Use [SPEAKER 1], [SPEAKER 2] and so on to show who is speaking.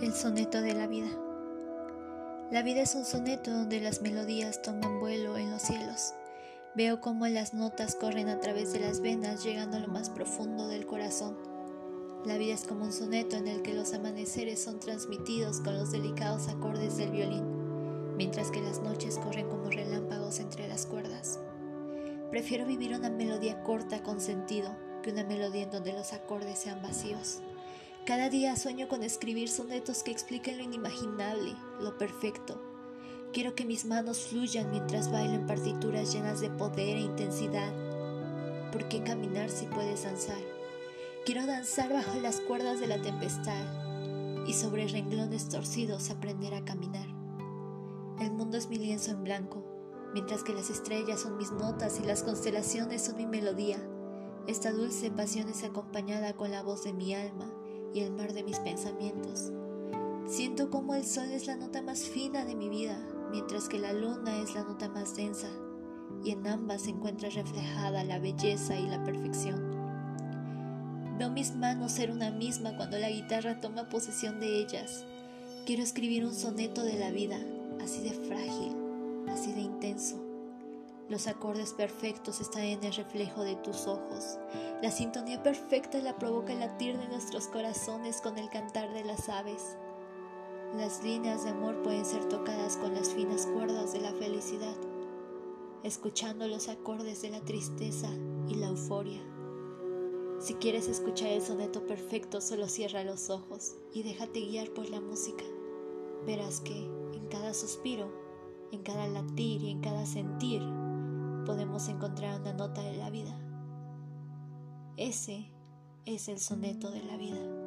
[SPEAKER 1] El soneto de la vida. La vida es un soneto donde las melodías toman vuelo en los cielos. Veo cómo las notas corren a través de las venas llegando a lo más profundo del corazón. La vida es como un soneto en el que los amaneceres son transmitidos con los delicados acordes del violín, mientras que las noches corren como relámpagos entre las cuerdas. Prefiero vivir una melodía corta con sentido que una melodía en donde los acordes sean vacíos. Cada día sueño con escribir sonetos que expliquen lo inimaginable, lo perfecto. Quiero que mis manos fluyan mientras bailo en partituras llenas de poder e intensidad. ¿Por qué caminar si puedes danzar? Quiero danzar bajo las cuerdas de la tempestad y sobre renglones torcidos aprender a caminar. El mundo es mi lienzo en blanco, mientras que las estrellas son mis notas y las constelaciones son mi melodía. Esta dulce pasión es acompañada con la voz de mi alma y el mar de mis pensamientos. Siento como el sol es la nota más fina de mi vida, mientras que la luna es la nota más densa, y en ambas se encuentra reflejada la belleza y la perfección. Veo mis manos ser una misma cuando la guitarra toma posesión de ellas. Quiero escribir un soneto de la vida, así de frágil, así de intenso los acordes perfectos están en el reflejo de tus ojos. La sintonía perfecta la provoca el latir de nuestros corazones con el cantar de las aves. Las líneas de amor pueden ser tocadas con las finas cuerdas de la felicidad, escuchando los acordes de la tristeza y la euforia. Si quieres escuchar el soneto perfecto, solo cierra los ojos y déjate guiar por la música. Verás que en cada suspiro, en cada latir y en cada sentir, encontrar una nota de la vida. Ese es el soneto de la vida.